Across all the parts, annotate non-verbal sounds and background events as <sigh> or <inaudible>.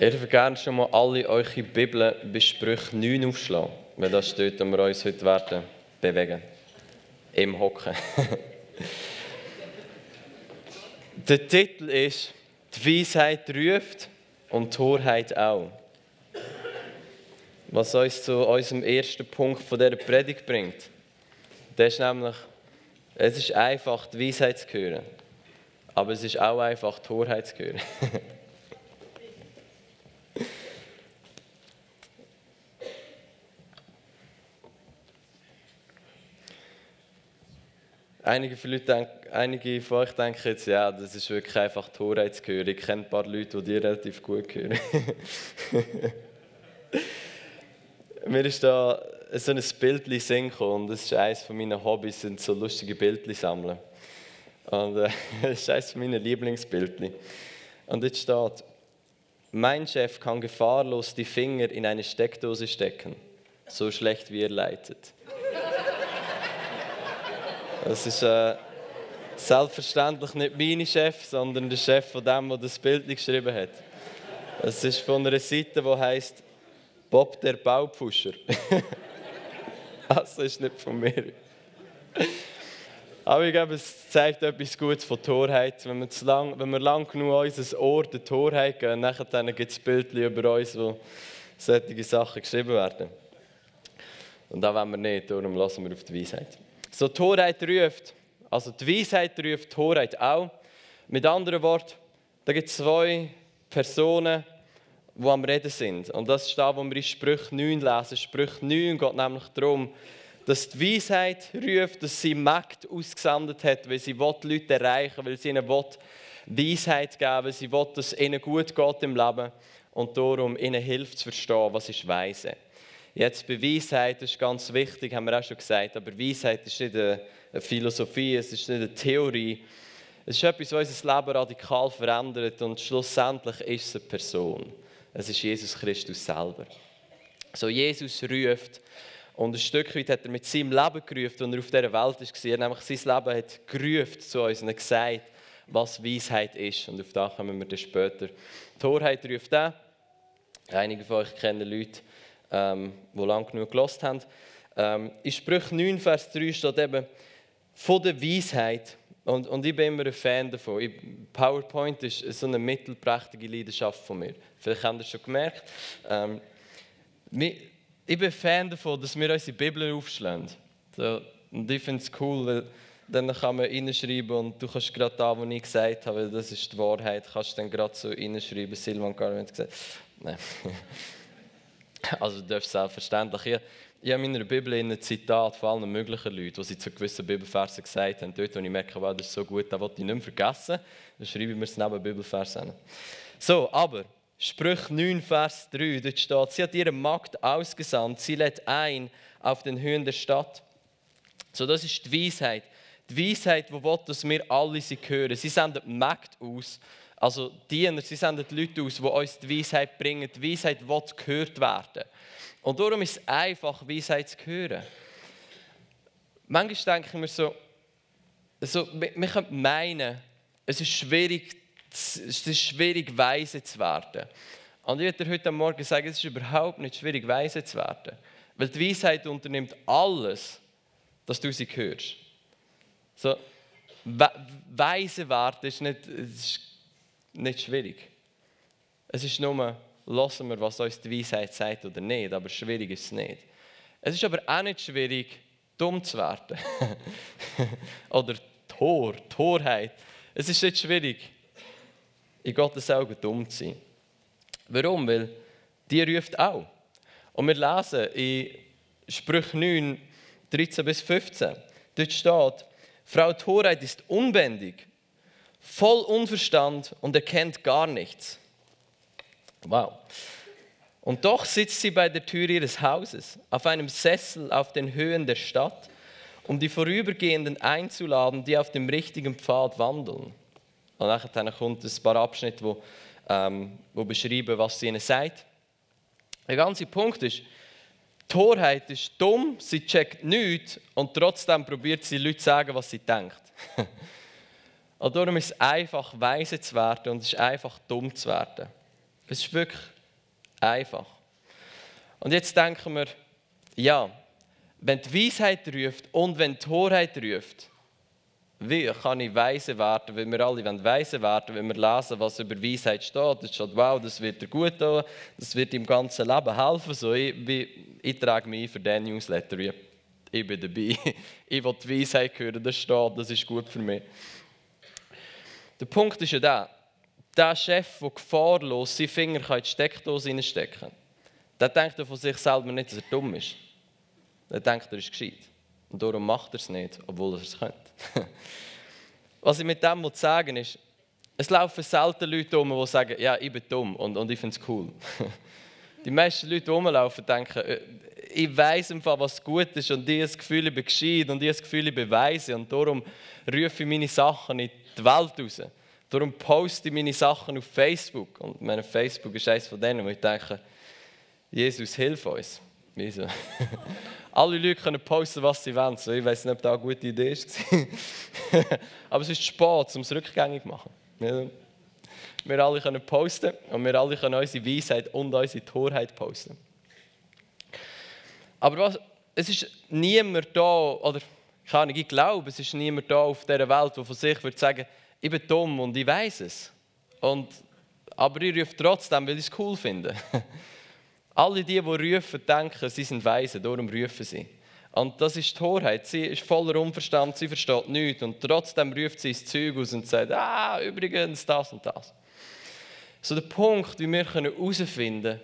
Ihr dürft gerne schon mal alle eure Bibeln bei Sprüche 9 aufschlagen, weil das steht, wo wir uns heute werden bewegen. Im Hocken. <laughs> Der Titel ist Die Weisheit ruft und die Torheit auch. Was uns zu unserem ersten Punkt von dieser Predigt bringt. Das ist nämlich, es ist einfach, die Weisheit zu hören. Aber es ist auch einfach, die Torheit zu hören. <laughs> Einige von, Leute denken, einige von euch denken jetzt, ja, das ist wirklich einfach Torheit zu hören. Ich kenne ein paar Leute, die dir relativ gut hören. <laughs> Mir ist da so ein Bild singen und das ist eines meiner Hobbys, sind so lustige Bildchen sammeln. Und äh, <laughs> das ist eines meiner Lieblingsbildchen. Und jetzt steht, mein Chef kann gefahrlos die Finger in eine Steckdose stecken, so schlecht wie er leitet. Das ist äh, selbstverständlich nicht mein Chef, sondern der Chef von dem, der das Bild geschrieben hat. Es ist von einer Seite, die heißt Bob der Baupfuscher. <laughs> also ist nicht von mir. Aber ich glaube, es zeigt etwas Gutes von Torheit. Wenn wir, lang, wenn wir lang genug unser Ohr der Torheit gehen, dann gibt es Bildchen über uns, wo solche Sachen geschrieben werden. Und da wollen wir nicht, darum lassen wir auf die Weisheit. So Torheit ruft, also die Weisheit ruft Torheit auch. Mit anderen Worten, da gibt es zwei Personen, die am Reden sind. Und das ist da, wo wir in Sprüche 9 lesen. Sprüche 9 geht nämlich darum, dass die Weisheit ruft, dass sie Macht ausgesandt hat, weil sie die Leute erreichen will, weil sie ihnen Weisheit geben weil sie will, dass es ihnen gut geht im Leben und darum ihnen hilft zu verstehen, was ist Weise. Jetzt bei Weisheit, ist ganz wichtig, haben wir auch schon gesagt, aber Weisheit ist nicht eine Philosophie, es ist nicht eine Theorie. Es ist etwas, was unser Leben radikal verändert und schlussendlich ist es eine Person. Es ist Jesus Christus selber. So Jesus ruft und ein Stück weit hat er mit seinem Leben gerufen, und er auf dieser Welt war. Nämlich sein Leben hat gerufen zu uns und gesagt, was Weisheit ist. Und auf das kommen wir dann später. Die Torheit ruft auch. Einige von euch kennen Leute, ähm, die lange genug gelost haben. Ähm, in Sprüche 9, Vers 3 steht eben, von der Weisheit, und, und ich bin immer ein Fan davon. Ich, PowerPoint ist so eine mittelprächtige Leidenschaft von mir. Vielleicht habt ihr es schon gemerkt. Ähm, ich bin Fan davon, dass wir unsere Bibel aufschlagen. So, und ich finde es cool, weil dann kann man reinschreiben und du kannst gerade da, wo ich gesagt habe, das ist die Wahrheit, kannst du dann gerade so reinschreiben, Silvan Garment gesagt. Nein. <laughs> <laughs> Also du darfst selbstverständlich. Ich, ich habe in meiner Bibel ein Zitat von allen möglichen Leuten, die sie zu gewissen Bibelversen gesagt haben. Dort, wo ich merke, wow, das ist so gut, das wollte ich nicht mehr vergessen. Dann schreibe ich mir es neben Bibelversen. So, aber Sprüch 9, Vers 3, dort steht, sie hat ihre Magd ausgesandt, sie lädt ein auf den Höhen der Stadt. So, das ist die Weisheit. Die Weisheit, die will, dass wir alle sie hören. Sie sendet Magd aus, also Diener, sie senden Leute aus, die uns die Weisheit bringen. Die Weisheit will gehört werden. Und darum ist es einfach, Weisheit zu hören. Manchmal denke ich mir so, also, wir können meinen, es ist schwierig, es ist schwierig, weise zu werden. Und ich werde dir heute Morgen sagen, es ist überhaupt nicht schwierig, weise zu werden. Weil die Weisheit unternimmt alles, dass du sie hörst. So, weise werden ist nicht, ist nicht schwierig. Es ist nur, lassen wir, was uns die Weisheit sagt oder nicht, aber schwierig ist es nicht. Es ist aber auch nicht schwierig, dumm zu werden. <laughs> oder Tor, Torheit. Es ist nicht schwierig, in Gottes Augen dumm zu sein. Warum? Weil die ruft auch. Und wir lesen in Sprüch 9, 13 bis 15, dort steht, Frau Torheit ist unbändig voll Unverstand und erkennt gar nichts. Wow. Und doch sitzt sie bei der Tür ihres Hauses, auf einem Sessel auf den Höhen der Stadt, um die Vorübergehenden einzuladen, die auf dem richtigen Pfad wandeln. Und nachher kommt ein paar Abschnitte, wo, ähm, wo beschreiben, was sie ihnen sagt. Der ganze Punkt ist, Torheit ist dumm, sie checkt nichts und trotzdem probiert sie Leute zu sagen, was sie denkt. <laughs> Und darum ist es einfach, weise zu werden und es ist einfach, dumm zu werden. Es ist wirklich einfach. Und jetzt denken wir, ja, wenn die Weisheit ruft und wenn die Torheit ruft, wie kann ich weise werden, wenn wir alle weise werden, wenn wir lesen, was über Weisheit steht. Das steht, wow, das wird dir gut tun, das wird im ganzen Leben helfen. So, ich, ich, ich trage mich für diesen Newsletter, ich, ich bin dabei. <laughs> Ich will die Weisheit hören, das steht, das ist gut für mich. Der Punkt ist ja der, der Chef, der gefahrlos seine Finger in die Steckdose reinstecken kann, der denkt von sich selber nicht, dass er dumm ist. Der denkt, er ist gescheit. Und darum macht er es nicht, obwohl er es könnte. <laughs> Was ich mit dem sagen will, ist, es laufen selten Leute um, die sagen, ja, ich bin dumm und, und ich finde es cool. <laughs> Die meisten Leute, die rumlaufen, denken, äh, ich weiß einfach, was gut ist und ich habe Gefühl, ich und ich habe Gefühl, beweise und darum rufe ich meine Sachen in die Welt raus. Darum poste ich meine Sachen auf Facebook und meine Facebook ist eines von denen, wo ich denke, Jesus, hilf uns. Wieso? <laughs> Alle Leute können posten, was sie wollen. So, ich weiß nicht, ob das eine gute Idee ist. <laughs> Aber es ist spät, um es rückgängig zu machen. Wir alle können posten und wir alle können unsere Weisheit und unsere Torheit posten. Aber was, es ist niemand da, oder kann ich glaube, es ist niemand da auf dieser Welt, der von sich würde sagen, ich bin dumm und ich weiß es. Und, aber ich rufe trotzdem, weil ich es cool finde. <laughs> Alle die, die rufen, denken, sie sind weise, darum rufen sie. Und das ist die Torheit. Sie ist voller Unverstand, sie versteht nichts. Und trotzdem ruft sie ins Zeug aus und sagt, ah, übrigens das und das. So der Punkt, wie wir herausfinden können,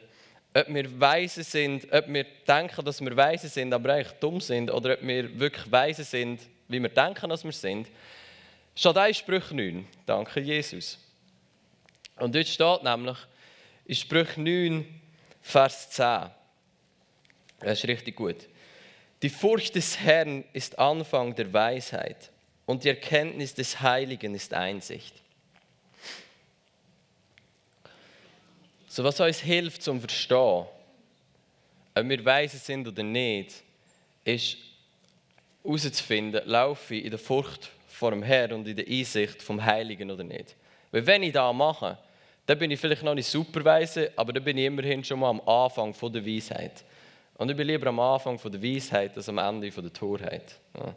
ob wir weise sind, ob wir denken, dass wir weise sind, aber eigentlich dumm sind, oder ob wir wirklich weise sind, wie wir denken, dass wir sind, steht ein Sprüch 9. Danke, Jesus. Und dort steht nämlich, in Sprüch 9, Vers 10. Das ist richtig gut. Die Furcht des Herrn ist Anfang der Weisheit und die Erkenntnis des Heiligen ist Einsicht. So was uns hilft zum Verstehen, ob wir weise sind oder nicht, ist herauszufinden, laufe ich in der Furcht vor dem Herrn und in der Einsicht vom Heiligen oder nicht. Weil wenn ich das mache, dann bin ich vielleicht noch nicht superweise, aber dann bin ich immerhin schon mal am Anfang von der Weisheit. Und ich bin lieber am Anfang von der Weisheit als am Ende von der Torheit. Ja.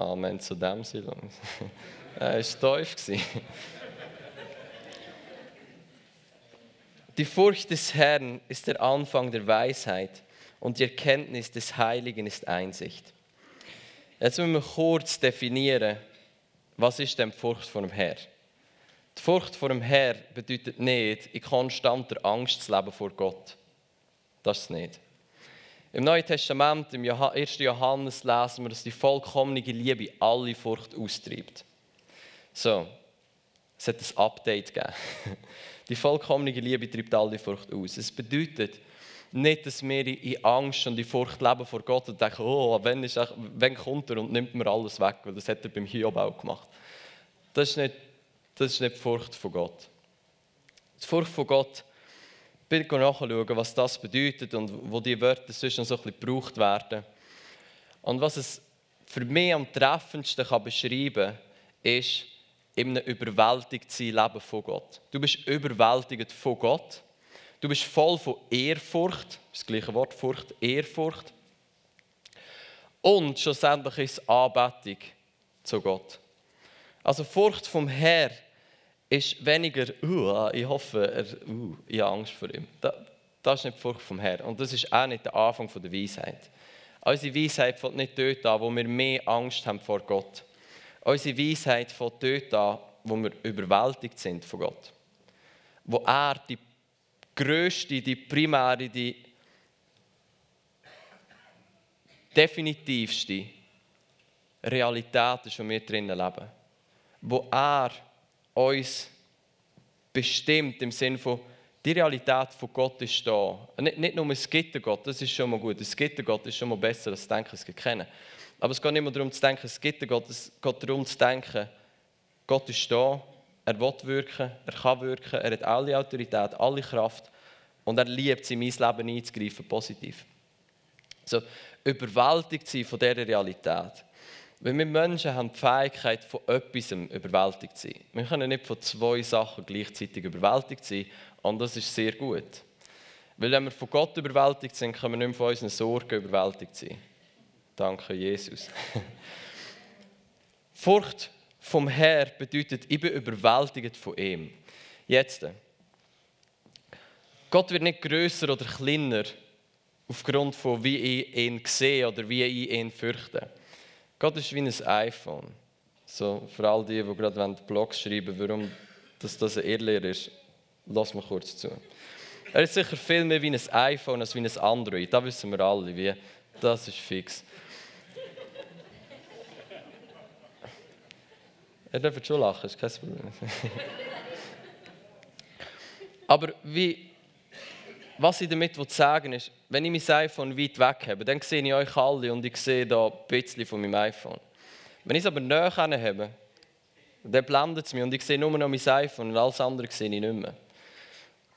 Amen zu dem Silung. <laughs> er war tief. Die Furcht des Herrn ist der Anfang der Weisheit und die Erkenntnis des Heiligen ist Einsicht. Jetzt müssen wir kurz definieren, was ist denn die Furcht vor dem Herrn? Die Furcht vor dem Herr bedeutet nicht, in konstanter Angst zu leben vor Gott. Das ist nicht. Im Neuen Testament, im 1. Johannes, lesen wir, dass die vollkommene Liebe alle Furcht austreibt. So, es hat ein Update gegeben. <laughs> Die vollkommene Liebe treibt alle Furcht aus. Es bedeutet nicht, dass wir in Angst und in Furcht leben vor Gott und denken, oh, wenn, ist, wenn kommt er und nimmt mir alles weg, weil das hat er beim Hiob auch gemacht. Das ist nicht das ist nicht die Furcht von Gott. Die Furcht von Gott, bitte nachschauen, was das bedeutet und wo die Wörter sonst noch so ein bisschen gebraucht werden. Und was es für mich am treffendsten kann beschreiben kann, ist, in einem überwältigt sein Leben von Gott. Du bist überwältigt von Gott. Du bist voll von Ehrfurcht, das gleiche Wort, Furcht, Ehrfurcht. Und schlussendlich ist es Anbetung zu Gott. Also Furcht vom Herr ist weniger, uh, ich hoffe, er, uh, ich habe Angst vor ihm. Das, das ist nicht die Furcht vom Herrn. Und das ist auch nicht der Anfang der Weisheit. Unsere Weisheit fängt nicht dort an, wo wir mehr Angst haben vor Gott. Unsere Weisheit fängt dort an, wo wir überwältigt sind von Gott. Wo er die größte, die primäre, die definitivste Realität ist, wo wir drinnen leben. Wo er uns bestimmt im Sinne von, die Realität von Gott ist da. Nicht, nicht nur es gibt Gott, das ist schon mal gut. Es gibt Gott ist schon mal besser, als zu denken, es kennen. Aber es geht nicht mehr darum zu denken, es gibt Gott, es geht darum zu denken, Gott ist da, er will wirken, er kann wirken, er hat alle Autorität, alle Kraft und er liebt es, in mein Leben einzugreifen, positiv. So, überwältigt sein von dieser Realität. Weil wir Menschen haben die Fähigkeit, von etwas überwältigt zu sein. Wir können nicht von zwei Sachen gleichzeitig überwältigt sein und das ist sehr gut. Weil wenn wir von Gott überwältigt sind, können wir nicht von unseren Sorgen überwältigt sein. Danke, Jesus. <laughs> Furcht vom Herr bedeutet, ich bin überwältigt von ihm. Jetzt. Gott wird nicht größer oder kleiner aufgrund von wie ich ihn sehe oder wie ich ihn fürchte. Gott ist wie ein iPhone. So, für all die, die gerade Blogs schreiben warum das, das ein Irrlehrer ist, lass mal kurz zu. Er ist sicher viel mehr wie ein iPhone als wie ein Android. Das wissen wir alle. Wie, das ist fix. Er darf schon lachen, ist kein Problem. Aber wie, was ich damit sagen will, ist, wenn ich mein iPhone weit weg habe, dann sehe ich euch alle und ich sehe da ein bisschen von meinem iPhone. Wenn ich es aber näher habe, dann blendet es mich und ich sehe nur noch mein iPhone und alles andere sehe ich nicht mehr.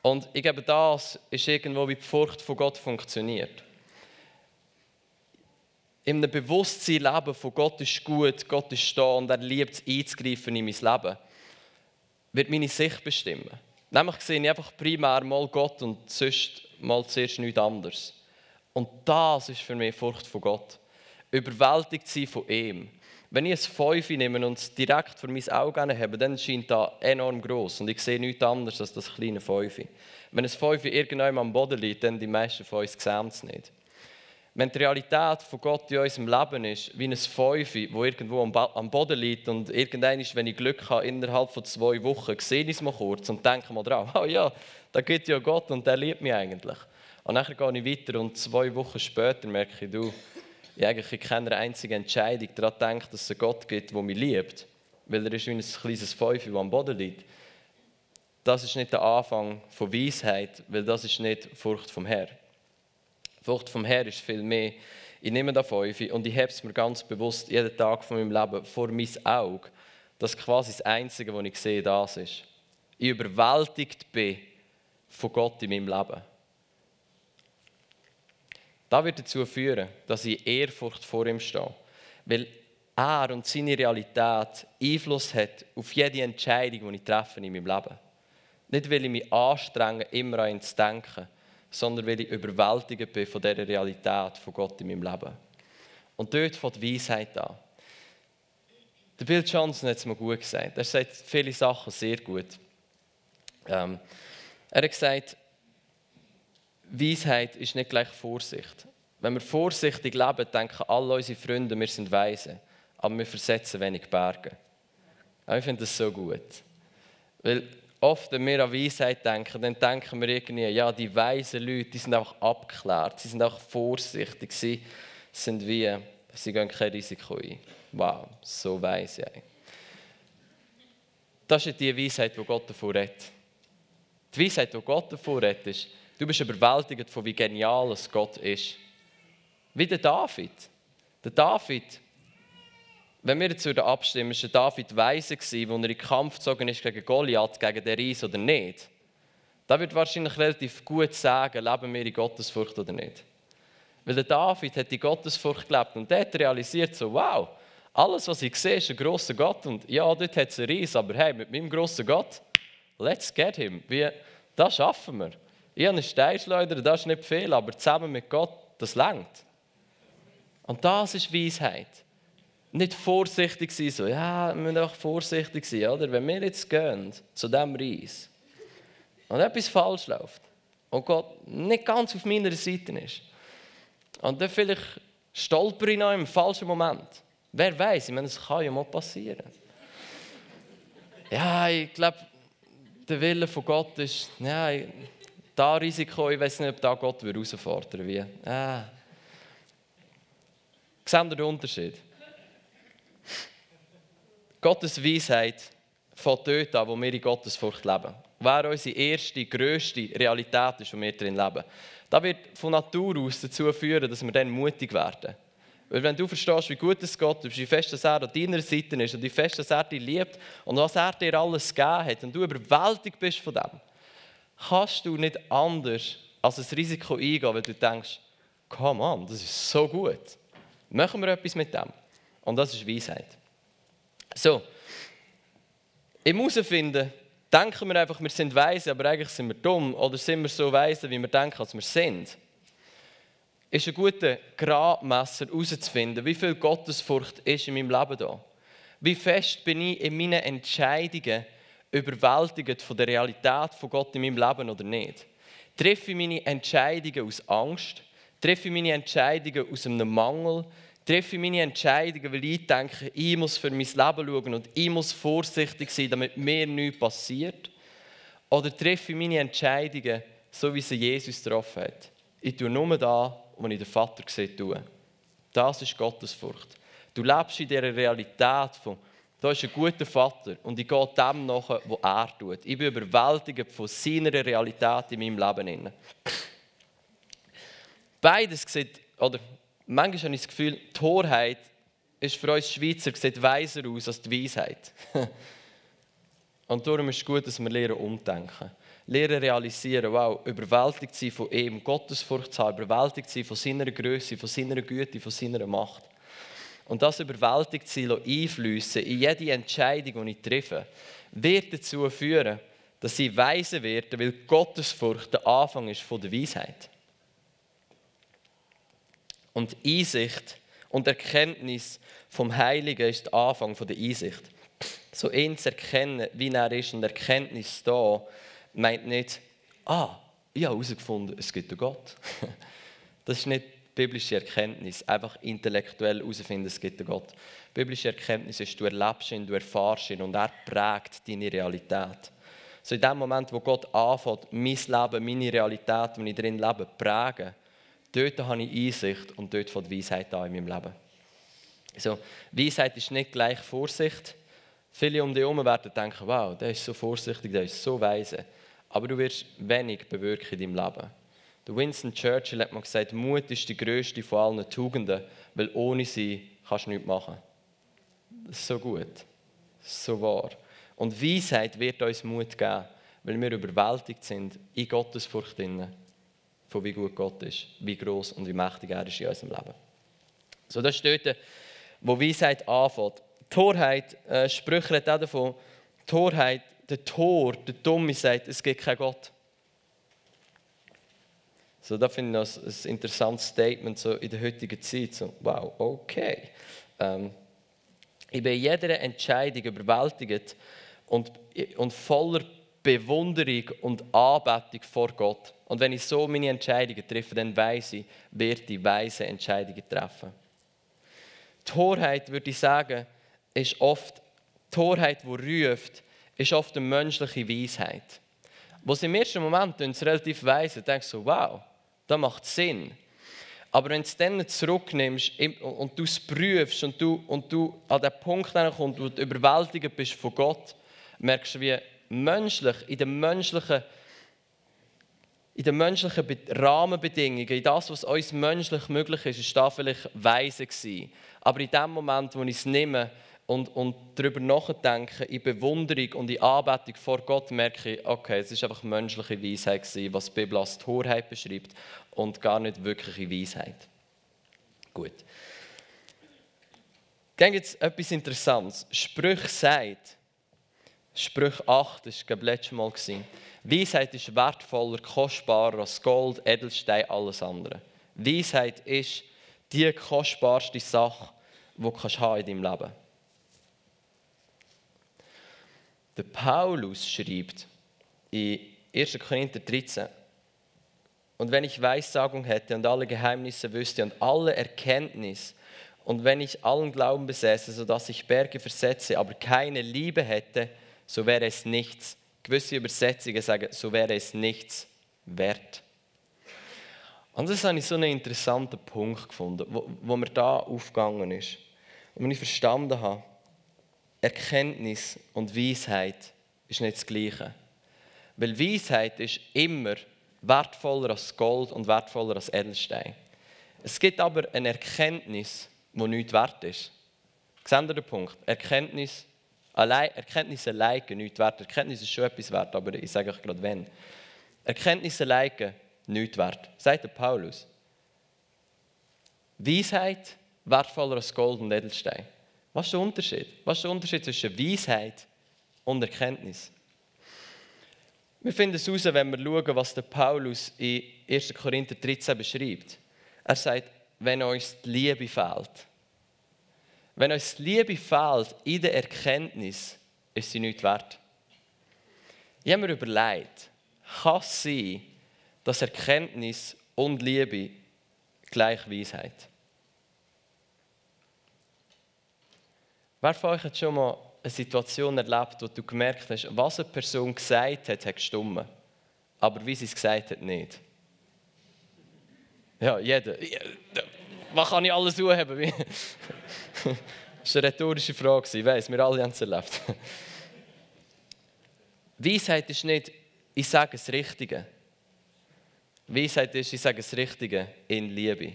Und ich glaube, das ist irgendwo, wie die Furcht von Gott funktioniert. In einem Bewusstsein leben von Gott ist gut, Gott ist da und er liebt es einzugreifen in mein Leben, wird meine Sicht bestimmen. Nämlich sehe ich einfach primär mal Gott und sonst mal zuerst nichts anderes. Und das ist für mich Furcht von Gott. Überwältigt sein von ihm. Wenn ich ein Fünfe nehme und es direkt vor mein Auge habe, dann scheint das enorm groß und ich sehe nichts anderes als das kleine Fünfe. Wenn ein Fünfe irgendwann am Boden liegt, dann die meisten von uns sehen es nicht. Wenn die Realität von Gott in unserem Leben ist, wie ein Fünfe, wo irgendwo am Boden liegt und irgendwann, wenn ich Glück habe, innerhalb von zwei Wochen, sehe ich es mal kurz und denke mal drauf, oh <laughs> ja, da gibt ja Gott und der liebt mich eigentlich. Und dann gehe ich weiter und zwei Wochen später merke ich, du, ich eigentlich in keiner einzigen Entscheidung daran denke, dass es einen Gott gibt, der mich liebt. Weil er ist wie ein kleines Feuer, das am Boden liegt. Das ist nicht der Anfang von Weisheit, weil das ist nicht Furcht vom Herrn. Furcht vom Herrn ist viel mehr. Ich nehme da Feuer und ich habe es mir ganz bewusst jeden Tag von meinem Leben vor mein Auge, dass quasi das Einzige, was ich sehe, das ist. Ich überwältigt bin von Gott in meinem Leben. Das wird dazu führen, dass ich Ehrfurcht vor ihm stehe. Weil er und seine Realität Einfluss hat auf jede Entscheidung, die ich treffe in meinem Leben. Nicht, weil ich mich anstrenge, immer an ihn zu denken, sondern weil ich überwältigt bin von dieser Realität von Gott in meinem Leben. Und dort fängt die Weisheit an. Der Bill Johnson hat es mir gut gesagt. Er sagt viele Sachen sehr gut. Ähm, er hat gesagt, Weisheit ist nicht gleich Vorsicht. Wenn wir vorsichtig leben, denken alle unsere Freunde, wir sind weise. Aber wir versetzen wenig Berge. Ich finde das so gut. Weil oft, wenn wir an Weisheit denken, dann denken wir irgendwie, ja, die weisen Leute, die sind auch abgeklärt, sie sind auch vorsichtig, sie sind wie, sie gehen kein Risiko ein. Wow, so weise. Das ist die Weisheit, die Gott davor redet. Die Weisheit, die Gott davor redet, ist, Du bist überwältigt von wie genial es Gott ist. Wie der David. Der David, wenn wir jetzt abstimmen, ist der David weise als er in den Kampf gezogen ist gegen Goliath, gegen den Reis oder nicht. Da wird wahrscheinlich relativ gut sagen, leben wir in Gottesfurcht oder nicht. Weil der David hat die Gottesfurcht gelebt und der hat realisiert so, wow, alles was ich sehe ist ein grosser Gott und ja, dort hat es einen Reis, aber hey, mit meinem grossen Gott, let's get him. Wie, das schaffen wir. Ich habe einen Steinschleuder, das ist nicht viel, aber zusammen mit Gott, das langt. Und das ist Weisheit. Nicht vorsichtig sein, so, ja, wir müssen einfach vorsichtig sein, oder? Wenn wir jetzt gehen zu diesem Reis und etwas falsch läuft und Gott nicht ganz auf meiner Seite ist und dann vielleicht stolper ich noch im falschen Moment. Wer weiß, ich meine, das kann ja mal passieren. Ja, ich glaube, der Wille von Gott ist, ja, da Risiko, ich weiß nicht, ob da Gott herausfordern will. Ah. Seht ihr den Unterschied? Gottes Weisheit fängt dort an, wo wir in Gottes Furcht leben. Wer unsere erste, grösste Realität ist, wo wir drin leben. Das wird von Natur aus dazu führen, dass wir dann mutig werden. Weil wenn du verstehst, wie gut es Gott ist, wie fest dass er an deiner Seite ist und wie fest dass er dich liebt und was er dir alles gegeben hat und du überwältigt bist von dem, kannst du nicht anders als ein Risiko eingehen, weil du denkst, come on, das ist so gut. Machen wir etwas mit dem. Und das ist Weisheit. So, im herausfinden, denken wir einfach, wir sind weise, aber eigentlich sind wir dumm. Oder sind wir so weise, wie wir denken, als wir sind. Ist ein guter Gradmesser herauszufinden, wie viel Gottesfurcht ist in meinem Leben da. Wie fest bin ich in meinen Entscheidungen überwältigt von der Realität von Gott in meinem Leben oder nicht? Treffe ich meine Entscheidungen aus Angst? Treffe ich meine Entscheidungen aus einem Mangel? Treffe ich meine Entscheidungen, weil ich denke, ich muss für mein Leben schauen und ich muss vorsichtig sein, damit mir nichts passiert? Oder treffe ich meine Entscheidungen, so wie sie Jesus getroffen hat? Ich tue nur da, was ich den Vater sehe, tue. Das ist Gottesfurcht. Du lebst in dieser Realität von, da ist ein guter Vater und ich gehe dem nach, was er tut. Ich bin überwältigt von seiner Realität in meinem Leben. Beides sieht, oder manchmal habe ich das Gefühl, die Torheit ist für uns Schweizer sieht weiser aus als die Weisheit. <laughs> und darum ist es gut, dass wir lernen umdenken. Lernen realisieren, wow, überwältigt sein von ihm, Gottesfurcht zu haben, überwältigt sein von seiner Größe, von seiner Güte, von seiner Macht. Und das überwältigt sein einflüssen in jede Entscheidung, die ich treffe, wird dazu führen, dass sie weise werden, weil Gottesfurcht der Anfang ist von der Weisheit und Einsicht und Erkenntnis vom Heiligen ist der Anfang der Einsicht. So ihn zu erkennen, wie er ist und Erkenntnis da, meint nicht, ah, ich habe herausgefunden, es gibt einen Gott. <laughs> Das ist nicht biblische Erkenntnis, einfach intellektuell herausfinden, es gibt einen Gott. Biblische Erkenntnis ist, du erlebst ihn, du erfährst ihn und er prägt deine Realität. So in dem Moment, wo Gott anfängt, mein Leben, meine Realität, wenn ich drin lebe, prägen, Dort habe ich Einsicht und dort fängt Weisheit an in meinem Leben. Also, Weisheit ist nicht gleich Vorsicht. Viele um dich herum werden denken, wow, der ist so vorsichtig, der ist so weise. Aber du wirst wenig bewirken in deinem Leben. Der Winston Churchill hat mal gesagt, Mut ist die größte von allen Tugenden, weil ohne sie kannst du nichts machen. So gut. So wahr. Und Weisheit wird uns Mut geben, weil wir überwältigt sind in Gottes Furcht von wie gut Gott ist, wie groß und wie mächtig er ist in unserem Leben. So, das ist dort, wo Weisheit anfängt. Torheit, äh, Sprüche redet auch davon, Torheit, der Tor, der Dumme sagt, es gibt keinen Gott. So, da finde ich das ein interessantes Statement so in der heutigen Zeit. So, wow, okay. Ähm, ich bin in jeder Entscheidung überwältigt und, und voller Bewunderung und Anbetung vor Gott. Und wenn ich so meine Entscheidungen treffe, dann weiß ich, wird die weise Entscheidungen treffen. Torheit, würde ich sagen, ist oft, Torheit, die ruft, ist oft eine menschliche Weisheit. Sie im ersten Moment es relativ weise, denkst du, wow, das macht Sinn. Aber wenn du es dann zurücknimmst und du es prüfst und du, und du an den Punkt kommst, wo du überwältigt bist von Gott, merkst du, wie menschlich, in den menschlichen, in den menschlichen Rahmenbedingungen, in das, was uns menschlich möglich ist, ist da vielleicht weise gewesen. Aber in dem Moment, wo ich es nehme und, und darüber nachdenke, in Bewunderung und in Anbetung vor Gott, merke ich, okay, es ist einfach menschliche Weisheit gewesen, was die Bibel als Torheit beschreibt und gar nicht wirkliche Weisheit. Gut. Dann gibt es etwas Interessantes. Sprüch sagt, Sprüch 8, das war letztes Mal. Weisheit ist wertvoller, kostbarer als Gold, Edelstein, alles andere. Weisheit ist die kostbarste Sache, die du in deinem Leben haben Der Paulus schreibt in 1. Korinther 13, und wenn ich Weissagung hätte und alle Geheimnisse wüsste und alle Erkenntnis, und wenn ich allen Glauben besäße, sodass ich Berge versetze, aber keine Liebe hätte, so wäre es nichts. Gewisse Übersetzungen sagen, so wäre es nichts wert. Und das habe ich so einen interessanten Punkt gefunden, wo, wo mir da aufgegangen ist. Und wenn ich verstanden habe, Erkenntnis und Weisheit ist nicht das Gleiche. Weil Weisheit ist immer wertvoller als Gold und wertvoller als Edelstein. Es gibt aber eine Erkenntnis, die nichts wert ist. Seht ihr den Punkt? Erkenntnis Allein, Erkenntnis allein nichts wert. Erkenntnis ist schon etwas wert, aber ich sage euch gerade wenn. Erkenntnis allein nichts wert. Sagt der Paulus. Weisheit wertvoller als Gold und Edelstein. Was ist der Unterschied? Was ist der Unterschied zwischen Weisheit und Erkenntnis? Wir finden es heraus, wenn wir schauen, was der Paulus in 1. Korinther 13 beschreibt. Er sagt, wenn uns die Liebe fehlt. Wenn uns Liebe fehlt in der Erkenntnis, ist sie nichts wert. Ich habe mir überlegt, kann es sein, dass Erkenntnis und Liebe gleich Weisheit? Wer von euch hat schon mal eine Situation erlebt, wo du gemerkt hast, was eine Person gesagt hat, hat gestimmt, aber wie sie es gesagt hat, nicht? Ja, jeder. Was kann ich alles haben? <laughs> das war eine rhetorische Frage, ich weiß, wir alle haben es erlebt. Weisheit ist nicht, ich sage das Richtige. Weisheit ist, ich sage das Richtige in Liebe.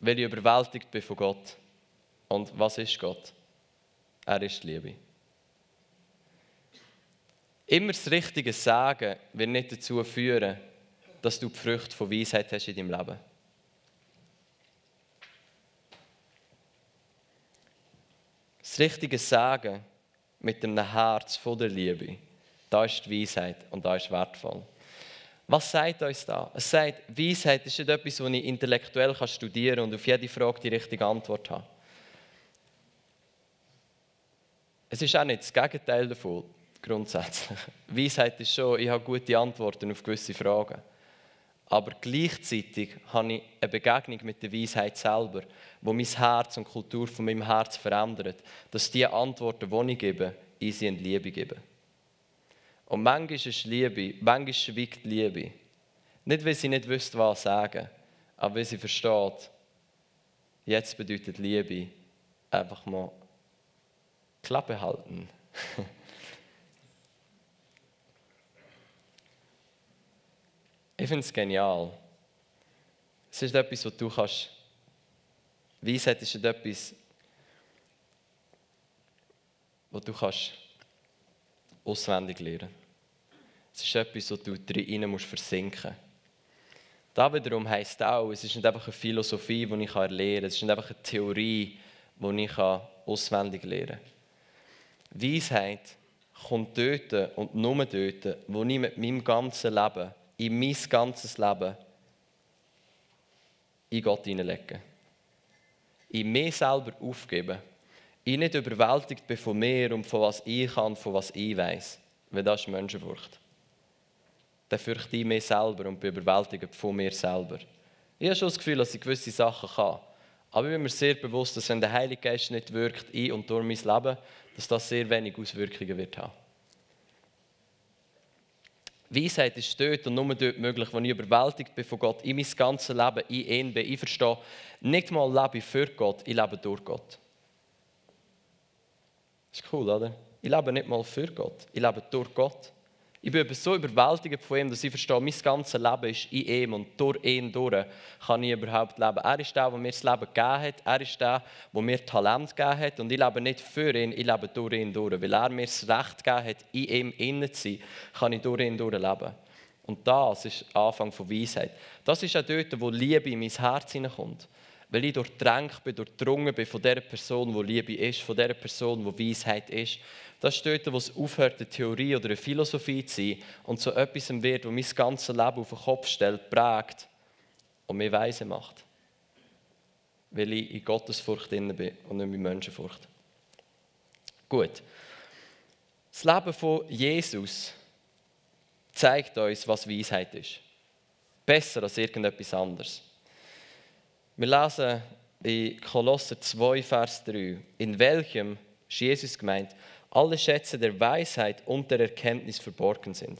Weil ich überwältigt bin von Gott. Und was ist Gott? Er ist Liebe. Immer das Richtige sagen wird nicht dazu führen, dass du die Früchte von Weisheit hast in deinem Leben. Das Richtige sagen mit dem Herz von der Liebe, da ist die Weisheit und da ist wertvoll. Was sagt uns da? Es sagt, Weisheit ist nicht etwas, das ich intellektuell studieren kann und auf jede Frage die richtige Antwort habe. Es ist auch nicht das Gegenteil davon, grundsätzlich. <laughs> Weisheit ist schon, ich habe gute Antworten auf gewisse Fragen. Aber gleichzeitig habe ich eine Begegnung mit der Weisheit selber, wo mein Herz und die Kultur von meinem Herz verändert, dass die Antworten, die ich gebe, in sie in Liebe geben. Und manchmal ist Liebe, manchmal schweigt Liebe. Nicht, weil sie nicht wüsste, was sagen, aber weil sie versteht, jetzt bedeutet Liebe einfach mal Klappe halten. <laughs> Ich finde es genial. Es ist etwas, was du kannst. Weisheit ist etwas, was du kannst auswendig lernen. Es ist etwas, wo du drin musst versinken. Da wiederum heisst auch, es ist nicht einfach eine Philosophie, die ich lernen kann. Es ist nicht einfach eine Theorie, die ich auswendig lernen kann. Weisheit kommt dort und nur dort, wo ich mit meinem ganzen Leben in mein ganzes Leben in Gott hineinlegen. In mich selber aufgeben. Ich nicht überwältigt bin von mir und von was ich kann, von was ich weiß. Weil das ist Menschenfurcht. Dann fürchte ich mich selber und bin überwältigt von mir selber. Ich habe schon das Gefühl, dass ich gewisse Sachen kann. Aber ich bin mir sehr bewusst, dass wenn der Heilige Geist nicht wirkt in und durch mein Leben, dass das sehr wenig Auswirkungen wird haben. Weisheit ist dort und nur dort möglich, wo ich überwältigt bin von Gott, in mein ganzes Leben, in ihn bin. Ich verstehe, nicht mal lebe ich für Gott, ich lebe durch Gott. Das ist cool, oder? Ich lebe nicht mal für Gott, ich lebe durch Gott. Ich bin so überwältigt von ihm, dass ich verstehe, mein ganzes Leben ist in ihm und durch ihn durch kann ich überhaupt leben. Er ist der, der mir das Leben gegeben hat. Er ist der, der mir Talent gegeben hat. Und ich lebe nicht für ihn, ich lebe durch ihn durch. Weil er mir das Recht gegeben hat, in ihm innen zu sein, kann ich durch ihn durch leben. Und das ist der Anfang von Weisheit. Das ist auch dort, wo Liebe in mein Herz hineinkommt. Weil ich durchdrängt bin, durchdrungen bin von der Person, die Liebe ist, von der Person, die Weisheit ist. Das ist dort, wo es aufhört, eine Theorie oder eine Philosophie zu sein und so etwas wird, das mein ganzes Leben auf den Kopf stellt, prägt und mich weise macht. Weil ich in Gottesfurcht bin und nicht in Menschenfurcht. Gut. Das Leben von Jesus zeigt uns, was Weisheit ist. Besser als irgendetwas anderes. Wir lesen in Kolosser 2, Vers 3, in welchem, Jesus gemeint, alle Schätze der Weisheit und der Erkenntnis verborgen sind.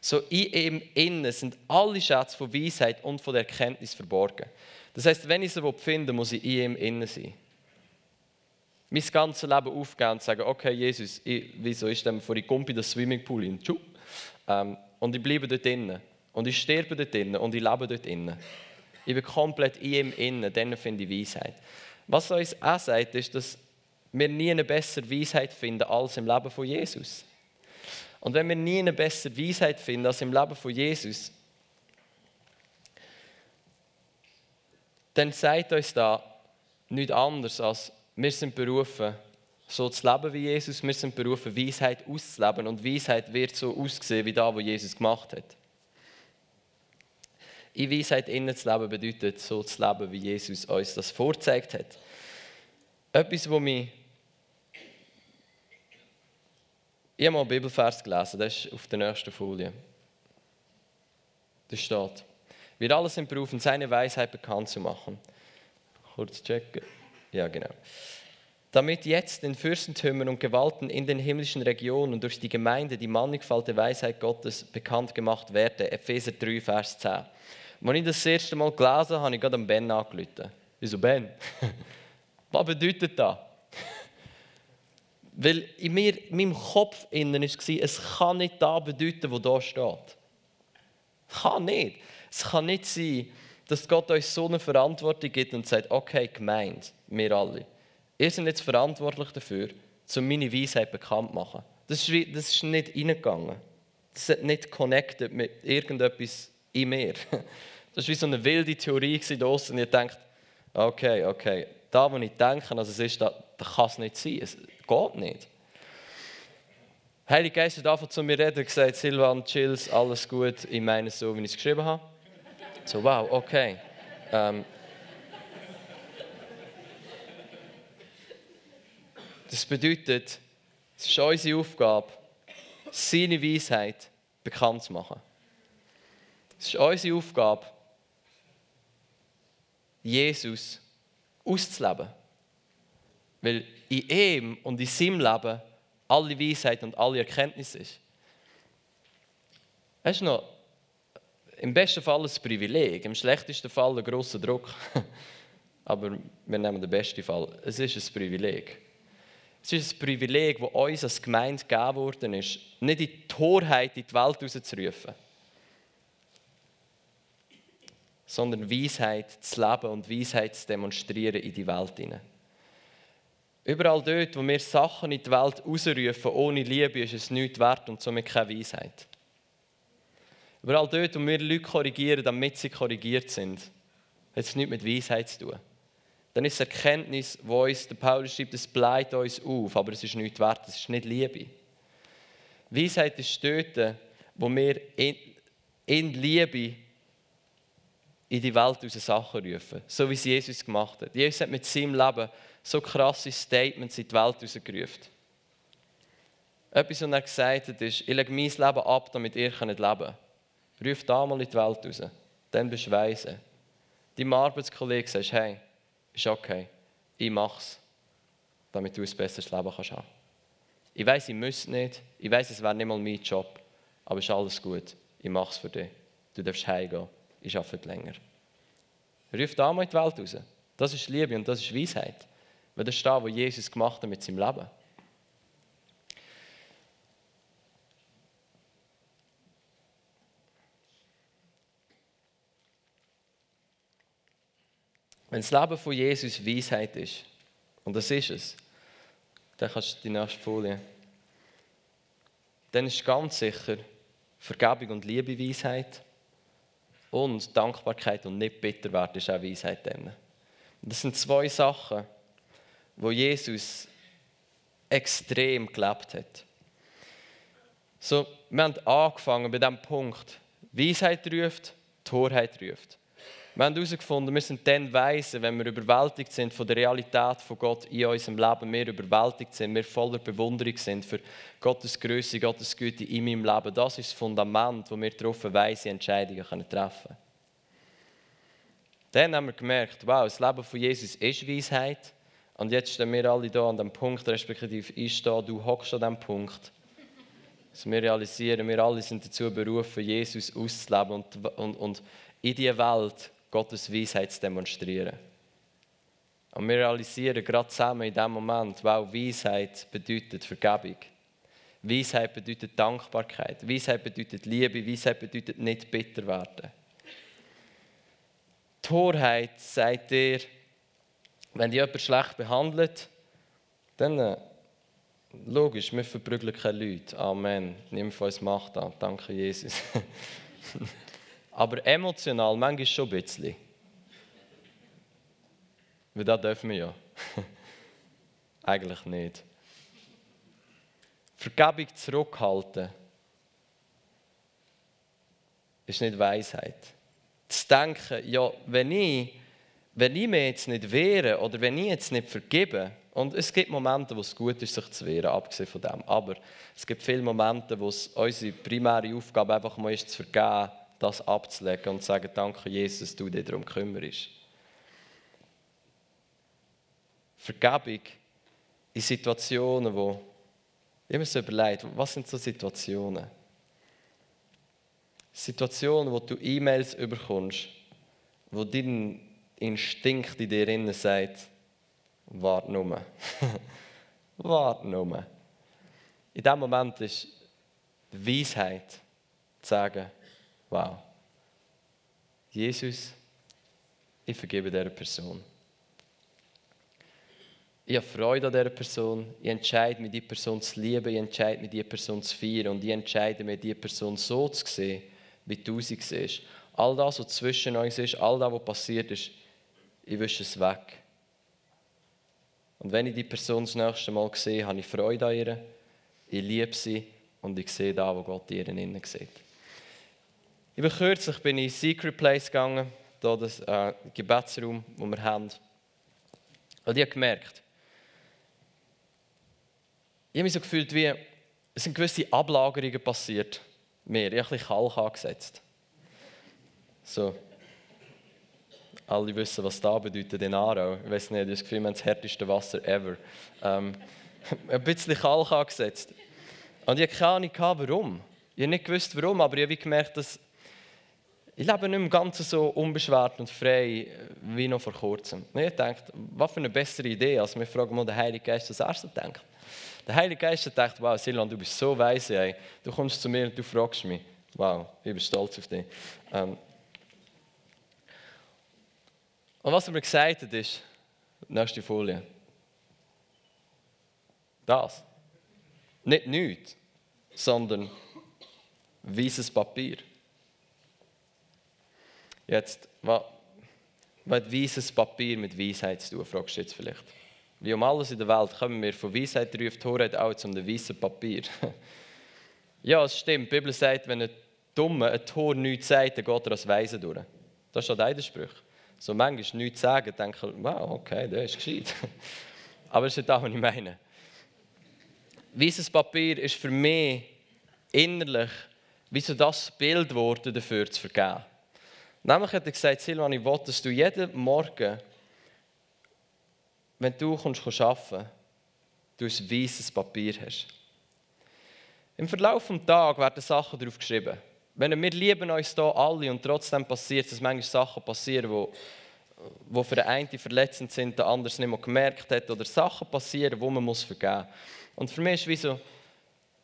So in ihm innen sind alle Schätze von Weisheit und von der Erkenntnis verborgen. Das heißt, wenn ich sie finde, muss ich in ihm innen sein. Mein ganzes Leben aufgeben und sagen, okay, Jesus, ich, wieso ist denn vor komme in das Swimmingpool hin? Ähm, und ich bleibe dort innen. Und ich sterbe dort innen und ich lebe dort innen. Ich bin komplett in ihm innen, dann finde ich Weisheit. Was uns auch sagt, ist, dass wir nie eine bessere Weisheit finden als im Leben von Jesus. Und wenn wir nie eine bessere Weisheit finden als im Leben von Jesus, dann sagt uns da, nichts anderes als, wir sind berufen, so zu leben wie Jesus. Wir sind berufen, Weisheit auszuleben. Und Weisheit wird so aussehen wie da, was Jesus gemacht hat. In Weisheit innen zu leben bedeutet, so zu leben, wie Jesus uns das vorgezeigt hat. Etwas, wo mich. Ich habe mal einen Bibelvers gelesen, das ist auf der nächsten Folie. Da steht: Wir alle sind berufen, seine Weisheit bekannt zu machen. Kurz checken. Ja, genau damit jetzt den Fürstentümern und Gewalten in den himmlischen Regionen durch die Gemeinde die mannigfalte Weisheit Gottes bekannt gemacht werde. Epheser 3, Vers 10. Als ich das, das erste Mal gelesen habe, habe ich gerade Ben angerufen. Wieso Ben? <laughs> Was bedeutet das? Weil in, mir, in meinem Kopf innen war, es kann nicht da bedeuten, was da steht. Es kann nicht. Es kann nicht sein, dass Gott uns so eine Verantwortung gibt und sagt, okay, gemeint, wir alle. Ihr seid jetzt verantwortlich dafür, um meine Weisheit bekannt zu machen. Das ist, das ist nicht reingegangen. Das ist nicht connected mit irgendetwas in mir. Das war wie so eine wilde Theorie. Und ich dachte, okay, okay, da, wo ich denke, also es ist, da, da kann es nicht sein. Es geht nicht. Heilige Geist hat einfach zu mir reden und gesagt, Silvan, chills, alles gut, ich meine es so, wie ich es geschrieben habe. So, wow, okay. Ähm, Das bedeutet, es ist unsere Aufgabe, seine Weisheit bekannt zu machen. Es ist unsere Aufgabe, Jesus auszuleben. Weil in ihm und in seinem Leben alle Weisheit und alle Erkenntnis ist. Es ist noch im besten Fall ein Privileg, im schlechtesten Fall ein grosser Druck. <laughs> Aber wir nehmen den besten Fall. Es ist ein Privileg. Es ist ein Privileg, das uns als Gemeinde gegeben worden ist, nicht in die Torheit in die Welt rauszurufen, sondern Weisheit zu leben und Weisheit zu demonstrieren in die Welt hinein. Überall dort, wo wir Sachen in die Welt rausrufen, ohne Liebe, ist es nichts wert und somit keine Weisheit. Überall dort, wo wir Leute korrigieren, damit sie korrigiert sind, hat es nichts mit Weisheit zu tun dann ist es Erkenntnis, wo uns der Paulus schreibt, es bleibt uns auf, aber es ist nichts wert, es ist nicht Liebe. Weisheit ist dort, wo wir in, in Liebe in die Welt aus Sachen rufen, so wie es Jesus gemacht hat. Jesus hat mit seinem Leben so krasse Statements in die Welt rausgerufen. Etwas, was er gesagt hat, ist, ich lege mein Leben ab, damit ihr leben könnt. Ruf da mal in die Welt raus, dann bist du weise. Deinem Arbeitskollegen sagst, hey, ist okay, ich mache es, damit du ein besseres Leben kannst haben. Ich weiß, ich muss nicht, ich weiß, es wäre nicht mal mein Job, aber es ist alles gut, ich mache es für dich. Du darfst heimgehen, ich arbeite länger. Ruf da mal in die Welt raus. Das ist Liebe und das ist Weisheit. Weil das ist das, was Jesus gemacht hat mit seinem Leben. Wenn das Leben von Jesus Weisheit ist, und das ist es, dann kannst du die nächste Folie. Dann ist ganz sicher Vergebung und Liebe Weisheit. Und Dankbarkeit und nicht bitter werden ist auch Weisheit. Dann. Das sind zwei Sachen, wo Jesus extrem gelebt hat. So, wir haben angefangen bei dem Punkt, Weisheit ruft, Torheit ruft. Wir haben herausgefunden, wir sind dann weise, wenn wir überwältigt sind von der Realität von Gott in unserem Leben. Wir überwältigt sind, wir voller Bewunderung sind für Gottes Größe, Gottes Güte in meinem Leben. Das ist das Fundament, wo wir darauf weise Entscheidungen treffen können. Dann haben wir gemerkt, wow, das Leben von Jesus ist Weisheit. Und jetzt stehen wir alle hier an dem Punkt, respektive ich stehe, du hockst an dem Punkt. Also wir realisieren, wir alle sind dazu berufen, Jesus auszuleben und, und, und in diese Welt Gottes Weisheit zu demonstrieren. Und wir realisieren gerade zusammen in dem Moment, weil Weisheit bedeutet Vergebung. Weisheit bedeutet Dankbarkeit. Weisheit bedeutet Liebe. Weisheit bedeutet nicht bitter werden. Torheit sagt dir, wenn dich jemand schlecht behandelt, dann äh, logisch, wir verprügeln keine Leute. Amen. Niemand von uns macht das. Danke, Jesus. <laughs> Aber emotional manchmal schon ein bisschen. Weil das dürfen wir ja. <laughs> Eigentlich nicht. Vergebung zurückhalten ist nicht Weisheit. Zu denken, ja, wenn ich, wenn ich mir jetzt nicht wehre oder wenn ich jetzt nicht vergebe, und es gibt Momente, wo es gut ist, sich zu wehren, abgesehen von dem. Aber es gibt viele Momente, wo es unsere primäre Aufgabe einfach mal ist, zu vergeben, das abzulegen und zu sagen, danke Jesus, dass du dich darum kümmerst. Vergebung in Situationen, wo ich mir so überlegt, was sind so Situationen? Situationen, wo du E-Mails überkommst, wo dein Instinkt in dir innen sagt, warte nur. <laughs> warte nur. In diesem Moment ist die Weisheit zu sagen, wow, Jesus, ich vergebe dieser Person. Ich habe Freude an dieser Person. Ich entscheide mich, diese Person zu lieben. Ich entscheide mich, diese Person zu feiern. Und ich entscheide mich, diese Person so zu sehen, wie du sie siehst. All das, was zwischen uns ist, all das, was passiert ist, ich wische es weg. Und wenn ich die Person das nächste Mal sehe, habe ich Freude an ihr, ich liebe sie und ich sehe da, wo Gott in innen sieht. Ich bin kürzlich bin ich in Secret Place gegangen, hier das äh, Gebetsraum, wo wir haben. Und ich habe gemerkt, ich habe mich so gefühlt, wie es sind gewisse Ablagerungen passiert. Mir, ich habe ein bisschen Kalk angesetzt. So, alle wissen, was da bedeutet in Aarau. Ich weiß nicht, ich habe das Gefühl, wir haben das härteste Wasser ever. Ähm, <laughs> ein bisschen Kalk angesetzt. Und ich hatte keine Ahnung, warum. Ich habe nicht gewusst, warum, aber ich habe gemerkt, dass ich lebe nicht mehr ganz so unbeschwert und frei wie noch vor kurzem. Ich dachte, was für eine bessere Idee, als wir fragen mal den Heiligen Geist, was er so denkt. Der Heilige Geist gedacht, wow, Silvan, du bist so weise, du kommst zu mir und du fragst mich. Wow, ich bin stolz auf dich. Ähm, und was er mir gesagt hat, ist, nächste Folie. Das. Nicht nichts, sondern weißes Papier. Jetzt, was, was weißes Papier mit Weisheit zu tun, fragst du jetzt vielleicht. Wie um alles in der Welt kommen wir von Weisheit ruft Torheit auch zum weißen Papier. <laughs> ja, es stimmt. Die Bibel sagt, wenn ein Dummer ein Tor nichts sagt, dann geht er als Weise durch. Das ist schon der Spruch so manchmal nichts sagen, denke wow, okay, der ist gescheit. <laughs> Aber das ist nicht das, was ich meine. Weißes Papier ist für mich innerlich wie so das Bild geworden, dafür zu vergeben. Nämlich hat er gesagt, Silvan, ich will, dass du jeden Morgen, wenn du kommst, arbeiten du ein weißes Papier hast. Im Verlauf des Tages werden Sachen darauf geschrieben. Wenn wir lieben uns hier alle und trotzdem passiert es, dass manchmal Sachen passieren, wo, wo für den einen verletzend sind, der andere nicht mehr gemerkt hat oder Sachen passieren, wo man muss vergeben muss. Und für mich ist wie so,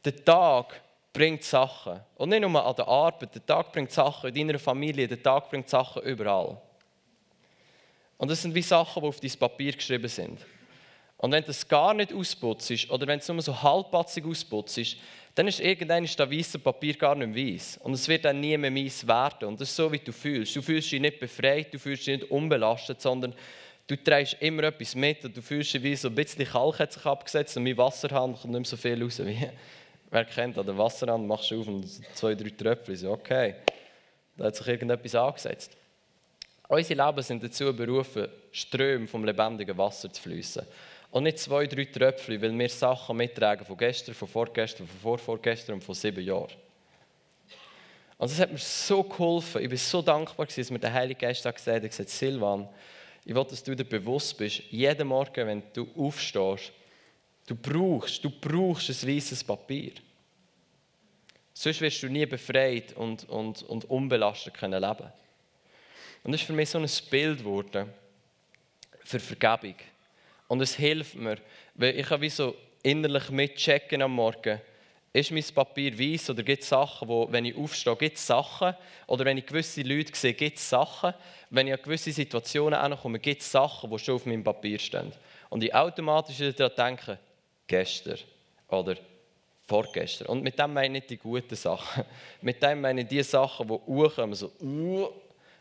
der Tag bringt Sachen. Und nicht nur an der Arbeit, der Tag bringt Sachen in deiner Familie, der Tag bringt Sachen überall. Und das sind wie Sachen, die auf dein Papier geschrieben sind. Und wenn das gar nicht ausputzt oder wenn es nur so halbpatzig ausputzt dann ist irgendwann das weiße Papier gar nicht mehr weiß. Und es wird dann nie mehr weiß werden. Und das ist so, wie du fühlst. Du fühlst dich nicht befreit, du fühlst dich nicht unbelastet, sondern du trägst immer etwas mit und du fühlst dich wie so ein bisschen Kalk hat sich abgesetzt und mein Wasserhahn kommt nicht mehr so viel raus. Wie, wer kennt das? Den Wasserhahn machst du auf und zwei, drei Tröpfchen. Okay, da hat sich irgendetwas angesetzt. Unsere Leben sind dazu berufen, Ströme vom lebendigen Wasser zu fließen. Und nicht zwei, drei Tröpfchen, weil wir Sachen mittragen von gestern, von vorgestern, von vorvorgestern und von sieben Jahren. Und das hat mir so geholfen. Ich bin so dankbar, dass mir der Heilige Geist gesagt hat, gesagt, Silvan, ich will, dass du dir bewusst bist, jeden Morgen, wenn du aufstehst, du brauchst, du brauchst ein weißes Papier. Sonst wirst du nie befreit und, und, und unbelastet können leben. Und das ist für mich so ein Bild geworden für Vergebung. Und es hilft mir, weil ich kann wie so innerlich mitchecken am Morgen, ist mein Papier weiß oder gibt es Sachen, wo, wenn ich aufstehe, gibt es Sachen, oder wenn ich gewisse Leute sehe, gibt es Sachen, wenn ich an gewisse Situationen ankomme, gibt es Sachen, die schon auf meinem Papier stehen. Und ich automatisch daran denke, gestern oder vorgestern. Und mit dem meine ich nicht die guten Sachen. <laughs> Mit dem meine ich die Sachen, die hochkommen, so, uh,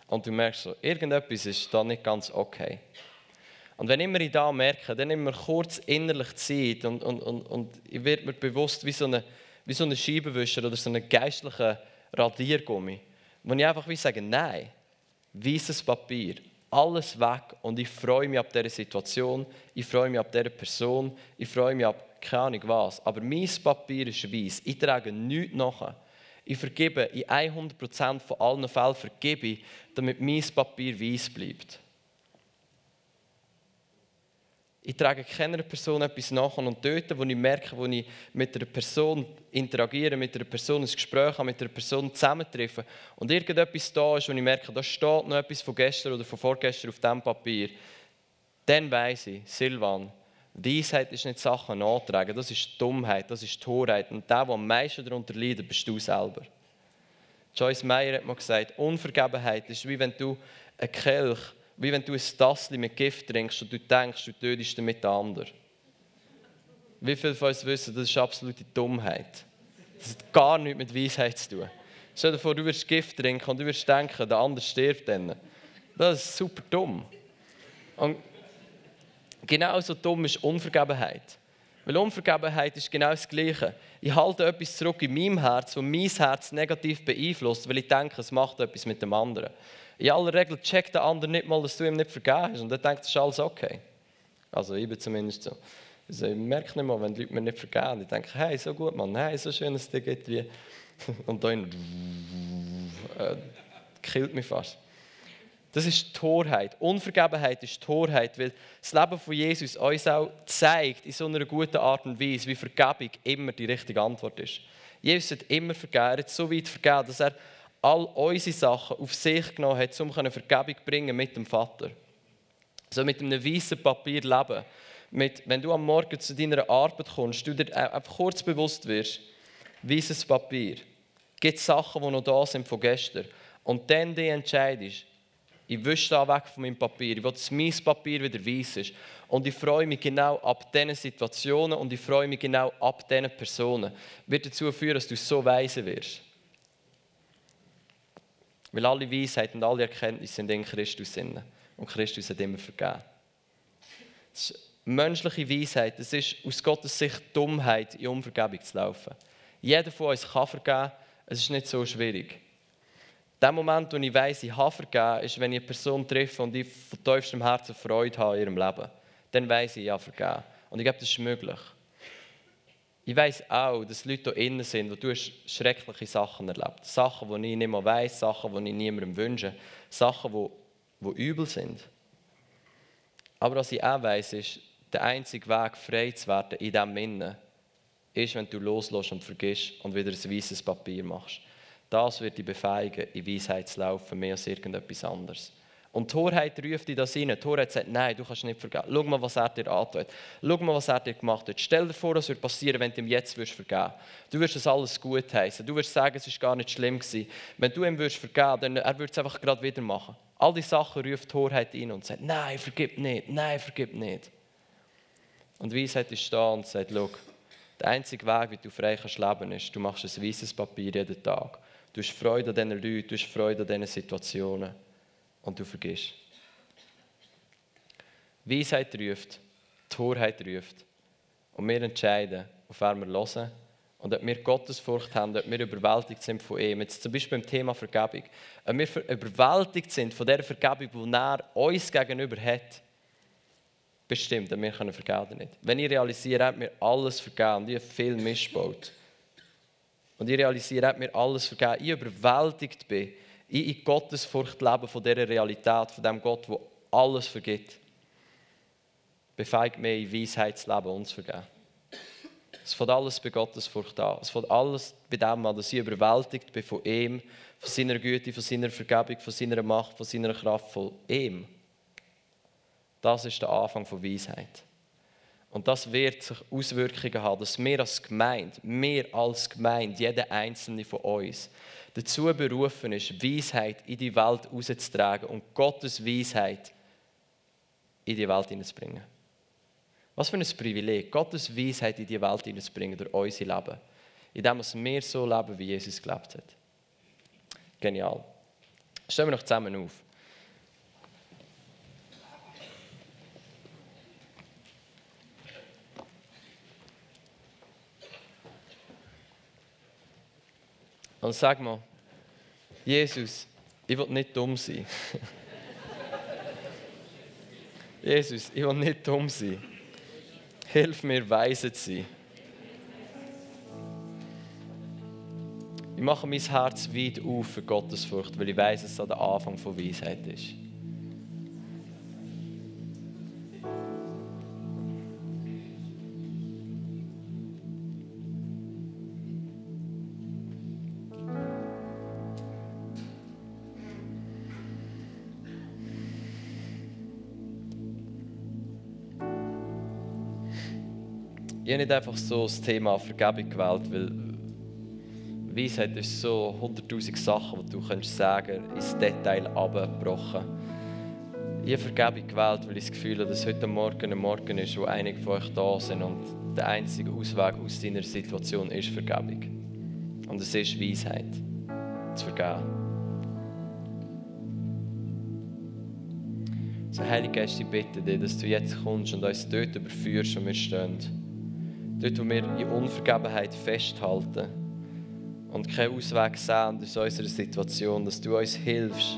und du merkst so, irgendetwas ist da nicht ganz okay. Und wenn immer ich da merke, dann immer kurz innerlich Zeit und, und, und, und ich werde mir bewusst wie so eine, wie so eine Scheibenwischer oder so einen geistlichen Radiergummi, wo ich einfach wie sage, nein, weißes Papier, alles weg und ich freue mich ab dieser Situation, ich freue mich ab dieser Person, ich freue mich ab keine Ahnung was. Aber mein Papier ist weiß, ich trage nichts nach. Ich vergebe in 100% von allen Fällen, vergebe damit mein Papier weiß bleibt. Ich trage keiner Person etwas nach und dort, wo ich merke, wo ich mit einer Person interagiere, mit einer Person ein Gespräch habe, mit einer Person zusammentreffe und irgendetwas da ist, wo ich merke, da steht noch etwas von gestern oder von vorgestern auf diesem Papier, dann weiß ich, Silvan, Weisheit ist nicht Sachen nachtragen, das ist Dummheit, das ist Torheit. Und der, der am meisten darunter leidet, bist du selber. Joyce Meyer hat mal gesagt, Unvergebenheit ist wie wenn du einen Kelch wie wenn du ein Tassel mit Gift trinkst und du denkst, du tötest damit den anderen. Wie viele von uns wissen, das ist absolute Dummheit. Das hat gar nichts mit Weisheit zu tun. Stell dir vor, du wirst Gift trinken und du wirst denken, der andere stirbt dann. Das ist super dumm. Und genauso dumm ist Unvergebenheit. Weil Unvergebenheit ist genau das Gleiche. Ich halte etwas zurück in meinem Herz, das mein Herz negativ beeinflusst, weil ich denke, es macht etwas mit dem anderen. In aller Regel checkt der andere nicht mal, dass du ihm nicht vergeben hast und er denkt, es ist alles okay. Also ich bin zumindest so. Also ich merke nicht mal, wenn die Leute mir nicht vergeben. Ich denke, hey, so gut, Mann, hey, so schön, dass es dir geht. Wie. <laughs> Und dann äh, killt mich fast. Das ist Torheit. Unvergebenheit ist Torheit, weil das Leben von Jesus uns auch zeigt, in so einer guten Art und Weise, wie Vergebung immer die richtige Antwort ist. Jesus hat immer vergeben, er hat so weit vergeben, dass er all unsere Sachen auf sich genommen hat, um Vergebung zu bringen mit dem Vater. So mit einem weißen Papier leben. Mit, wenn du am Morgen zu deiner Arbeit kommst, du dir einfach kurz bewusst wirst, weißes Papier. Es gibt Sachen, die noch da sind von gestern. Und dann die entscheidest, ich wische da weg von meinem Papier, ich will, dass mein Papier wieder weiß ist. Und ich freue mich genau ab diesen Situationen und ich freue mich genau ab diesen Personen. Wird dazu führen, dass du so weise wirst. Weil alle Weisheit und alle Erkenntnisse sind in Christus drin. Und Christus hat immer vergeben. Das ist menschliche Weisheit, das ist aus Gottes Sicht Dummheit, in Unvergebung zu laufen. Jeder von uns kann vergeben, es ist nicht so schwierig. Der Moment, wo ich weiss, ich habe vergeben, ist, wenn ich eine Person treffe und ich von tiefstem Herzen Freude habe in ihrem Leben. Dann weiss ich, ich habe vergeben. Und ich glaube, das ist möglich. Ich weiß auch, dass Leute hier innen sind, wo du schreckliche Sachen erlebt Sachen, die ich nicht mehr weiss, Sachen, die ich niemandem wünsche, Sachen, die, die übel sind. Aber was ich auch weiss, ist, der einzige Weg, frei zu werden in diesem Innen, ist, wenn du loslässt und vergisst und wieder ein weißes Papier machst. Das wird dich befähigen, in Weisheit zu laufen, mehr als irgendetwas anderes. Und Torheit ruft dich das rein. Torheit sagt, nein, du kannst nicht vergeben. Schau mal, was er dir antut. Schau mal, was er dir gemacht hat. Stell dir vor, was würde passieren, wenn du ihm jetzt würdest vergeben Du wirst das alles gut heißen. Du wirst sagen, es war gar nicht schlimm gewesen. Wenn du ihm würdest vergeben dann er es einfach gerade wieder machen. All diese Sachen ruft Torheit rein und sagt, nein, vergib nicht, nein, vergib nicht. Und Weisheit ist da und sagt, schau, der einzige Weg, wie du frei kannst leben, ist, du machst ein weißes Papier jeden Tag. Du hast Freude an diesen Leuten, du hast Freude an diesen Situationen und du vergisst. Weisheit ruft, Torheit ruft. Und wir entscheiden, auf wen wir hören und ob wir Gottesfurcht haben, ob wir überwältigt sind von ihm. Jetzt zum Beispiel beim Thema Vergebung. Ob wir überwältigt sind von der Vergebung, die er uns gegenüber hat, bestimmt, dass wir können vergeben nicht. Wenn ich realisiere, er hat mir alles vergeben und ich viel missgebaut. Und ich realisiere, er hat mir alles vergeben. Ich überwältigt bin in Gottesfurcht leben von dieser Realität, von dem Gott, der alles vergibt, befähigt mich in Weisheit zu leben und zu vergeben. Es fängt alles bei Gottesfurcht an. Es fängt alles bei dem an, dass ich überwältigt bin von ihm, von seiner Güte, von seiner Vergebung, von seiner Macht, von seiner Kraft, von ihm. Das ist der Anfang von Weisheit. Und das wird sich Auswirkungen haben, dass wir als Gemeinde, wir als Gemeinde, jeder einzelne von uns, dazu berufen ist, Weisheit in die Welt rauszutragen und Gottes Weisheit in die Welt hineinzubringen. Was für ein Privileg, Gottes Weisheit in die Welt hineinzubringen durch unser Leben. Indem wir so leben, wie Jesus gelebt hat. Genial. Stellen wir noch zusammen auf. Und sag mal, Jesus, ich will nicht dumm sein. <laughs> Jesus, ich will nicht dumm sein. Hilf mir, weise zu sein. Ich mache mein Herz weit auf für Gottesfurcht, weil ich weiß, dass es der Anfang von Weisheit ist. Ich habe nicht einfach so das Thema Vergebung gewählt, weil Weisheit ist so hunderttausend Sachen, die du kannst sagen ins Detail abgebrochen. Ich habe Vergebung gewählt, weil ich das Gefühl habe, dass heute Morgen ein Morgen ist, wo einige von euch da sind und der einzige Ausweg aus deiner Situation ist Vergebung. Und es ist Weisheit, zu vergeben. So, Heilige Geist, ich bitte dich, dass du jetzt kommst und uns dort überführst, wo wir stehen. Dort, wo wir in Unvergebenheit festhalten und keinen Ausweg sehen aus unserer Situation, dass du uns hilfst,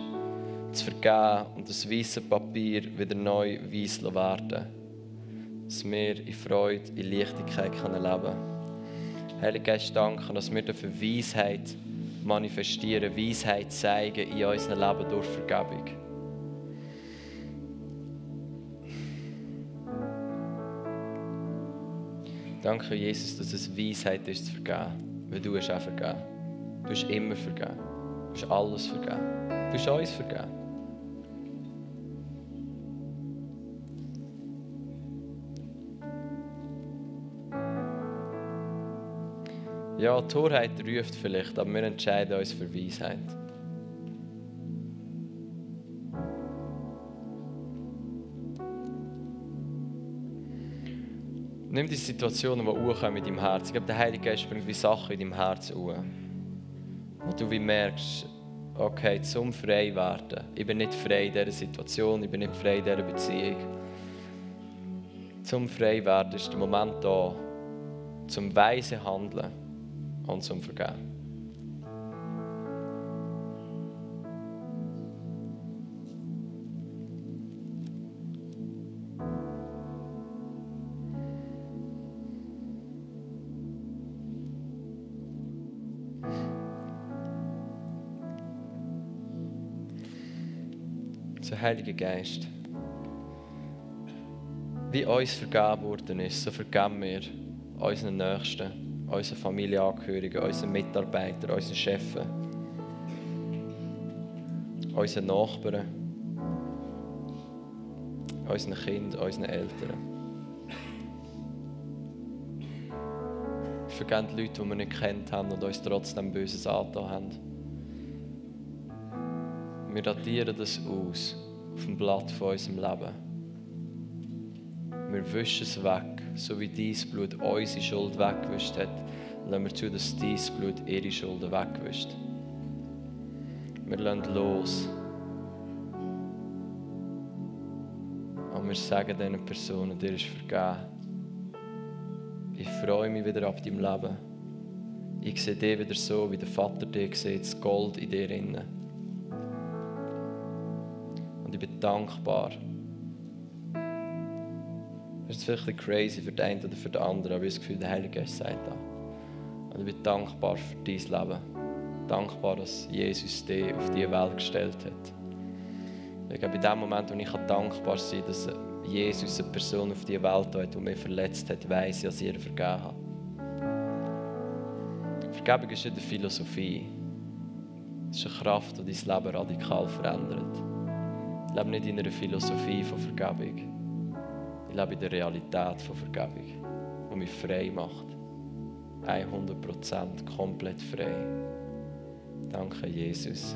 zu vergeben und das weiße Papier wieder neu weiß werden Dass wir in Freude, in Leichtigkeit leben können. Heilige Geist, danke, dass wir dafür Weisheit manifestieren, Weisheit zeigen in unserem Leben durch Vergebung. Danke, Jesus, dass es Weisheit ist zu vergeben. Weil du hast auch vergeben. Du hast immer vergeben. Du hast alles vergeben. Du hast uns vergeben. Ja, Torheit ruft vielleicht, aber wir entscheiden uns für Weisheit. Nimm die Situationen, die hochkommen in deinem Herz. Ich glaube, der Heilige Geist bringt wie Sachen in deinem Herz hoch. Wo du wie merkst, okay, zum frei werden. Ich bin nicht frei in dieser Situation, ich bin nicht frei in dieser Beziehung. Zum frei werden ist der Moment da, zum weise Handeln und zum Vergeben. Heiliger Geist, wie uns vergeben worden ist, so vergeben wir unseren Nächsten, unseren Familienangehörigen, unseren Mitarbeitern, unseren Chefen, unseren Nachbarn, unseren Kindern, unseren Eltern. Vergeben die Leute, die wir nicht kennt haben und uns trotzdem Böses angetan haben. Wir datieren das aus auf dem Blatt von unserem Leben. Wir wischen es weg, so wie dein Blut unsere Schuld weggewischt hat. Lassen wir zu, dass dein Blut ihre Schulden wegwischt. Wir lassen los. Und wir sagen diesen Personen, dir ist vergeben. Ich freue mich wieder ab deinem Leben. Ich sehe dich wieder so, wie der Vater dich sieht, das Gold in dir innen ich bin dankbar. Das ist vielleicht ein crazy für den einen oder für den anderen, aber ich habe das Gefühl, der Heilige Geist sagt das. Und ich bin dankbar für dein Leben. Dankbar, dass Jesus dich auf diese Welt gestellt hat. Ich glaube, in dem Moment, wo ich dankbar sein kann, dass Jesus eine Person auf diese Welt hat, die mich verletzt hat, weiss ich, dass ich ihr vergeben habe. Vergebung ist nicht eine Philosophie. Es ist eine Kraft, die dein Leben radikal verändert. Ich lebe nicht in einer Philosophie von Vergebung. Ich lebe in der Realität von Vergebung, die mich frei macht. 100% komplett frei. Danke, Jesus.